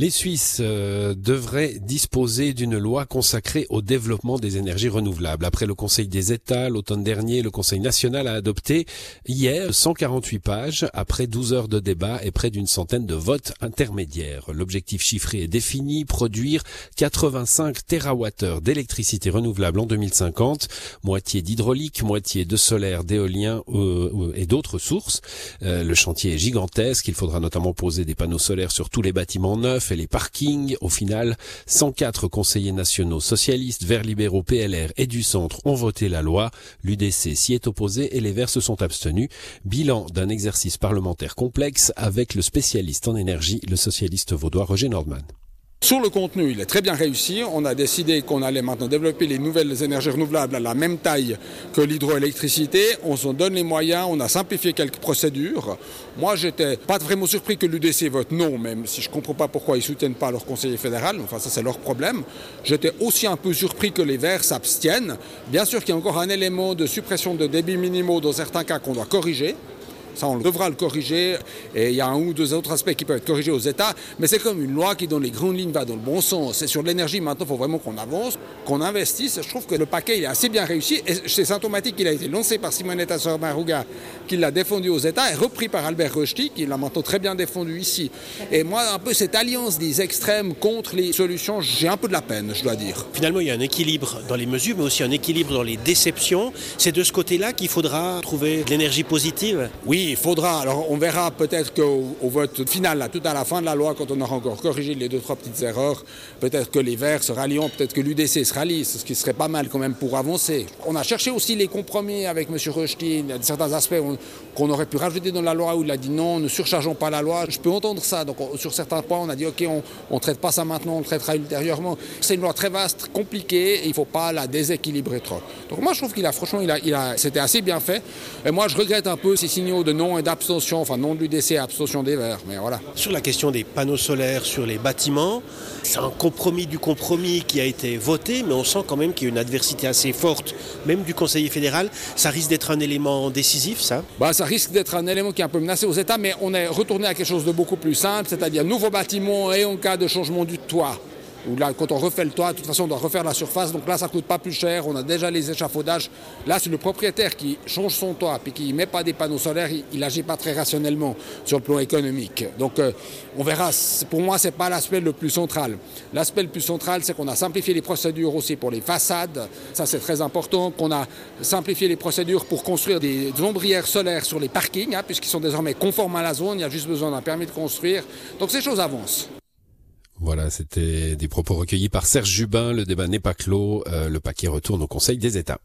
Les Suisses euh, devraient disposer d'une loi consacrée au développement des énergies renouvelables. Après le Conseil des États, l'automne dernier, le Conseil national a adopté hier 148 pages, après 12 heures de débat et près d'une centaine de votes intermédiaires. L'objectif chiffré est défini, produire 85 TWh d'électricité renouvelable en 2050, moitié d'hydraulique, moitié de solaire, d'éolien euh, euh, et d'autres sources. le chantier est gigantesque, il faudra notamment poser des panneaux solaires sur tous les bâtiments neufs, les parkings. Au final, 104 conseillers nationaux socialistes, verts libéraux, PLR et du centre ont voté la loi. L'UDC s'y est opposé et les Verts se sont abstenus. Bilan d'un exercice parlementaire complexe avec le spécialiste en énergie, le socialiste vaudois Roger Nordman. Sur le contenu, il est très bien réussi. On a décidé qu'on allait maintenant développer les nouvelles énergies renouvelables à la même taille que l'hydroélectricité. On s'en donne les moyens, on a simplifié quelques procédures. Moi, j'étais pas vraiment surpris que l'UDC vote non, même si je comprends pas pourquoi ils soutiennent pas leur conseiller fédéral. Enfin, ça, c'est leur problème. J'étais aussi un peu surpris que les Verts s'abstiennent. Bien sûr qu'il y a encore un élément de suppression de débits minimaux dans certains cas qu'on doit corriger. Ça, on devra le corriger. Et il y a un ou deux autres aspects qui peuvent être corrigés aux États. Mais c'est comme une loi qui, dans les grandes lignes, va dans le bon sens. C'est sur l'énergie, maintenant, il faut vraiment qu'on avance, qu'on investisse. Je trouve que le paquet, il est assez bien réussi. Et c'est symptomatique qu'il a été lancé par Simonetta Sommaruga, qui l'a défendu aux États, et repris par Albert Rochty, qui l'a maintenant très bien défendu ici. Et moi, un peu cette alliance des extrêmes contre les solutions, j'ai un peu de la peine, je dois dire. Finalement, il y a un équilibre dans les mesures, mais aussi un équilibre dans les déceptions. C'est de ce côté-là qu'il faudra trouver de l'énergie positive. Oui, il faudra. Alors, on verra peut-être qu'au vote final, là, tout à la fin de la loi, quand on aura encore corrigé les deux, trois petites erreurs, peut-être que les Verts se rallieront, peut-être que l'UDC se rallie, ce qui serait pas mal quand même pour avancer. On a cherché aussi les compromis avec M. Rochtin. Il y a certains aspects qu'on aurait pu rajouter dans la loi où il a dit non, ne surchargeons pas la loi. Je peux entendre ça. Donc, sur certains points, on a dit OK, on ne traite pas ça maintenant, on le traitera ultérieurement. C'est une loi très vaste, compliquée, et il ne faut pas la déséquilibrer trop. Donc, moi, je trouve qu'il a, franchement, il a, c'était assez bien fait. Et moi, je regrette un peu ces signaux de non et d'abstention, enfin non de l'UDC, abstention des Verts, mais voilà. Sur la question des panneaux solaires sur les bâtiments, c'est un compromis du compromis qui a été voté, mais on sent quand même qu'il y a une adversité assez forte, même du conseiller fédéral. Ça risque d'être un élément décisif, ça? Bah, Ça risque d'être un élément qui est un peu menacé aux États, mais on est retourné à quelque chose de beaucoup plus simple, c'est-à-dire nouveaux bâtiments et en cas de changement du toit là, quand on refait le toit, de toute façon, on doit refaire la surface. Donc là, ça ne coûte pas plus cher. On a déjà les échafaudages. Là, c'est le propriétaire qui change son toit puis qui ne met pas des panneaux solaires. Il n'agit pas très rationnellement sur le plan économique. Donc, euh, on verra. Pour moi, ce n'est pas l'aspect le plus central. L'aspect le plus central, c'est qu'on a simplifié les procédures aussi pour les façades. Ça, c'est très important. Qu'on a simplifié les procédures pour construire des ombrières solaires sur les parkings, hein, puisqu'ils sont désormais conformes à la zone. Il y a juste besoin d'un permis de construire. Donc, ces choses avancent. Voilà, c'était des propos recueillis par Serge Jubin. Le débat n'est pas clos. Euh, le paquet retourne au Conseil des États.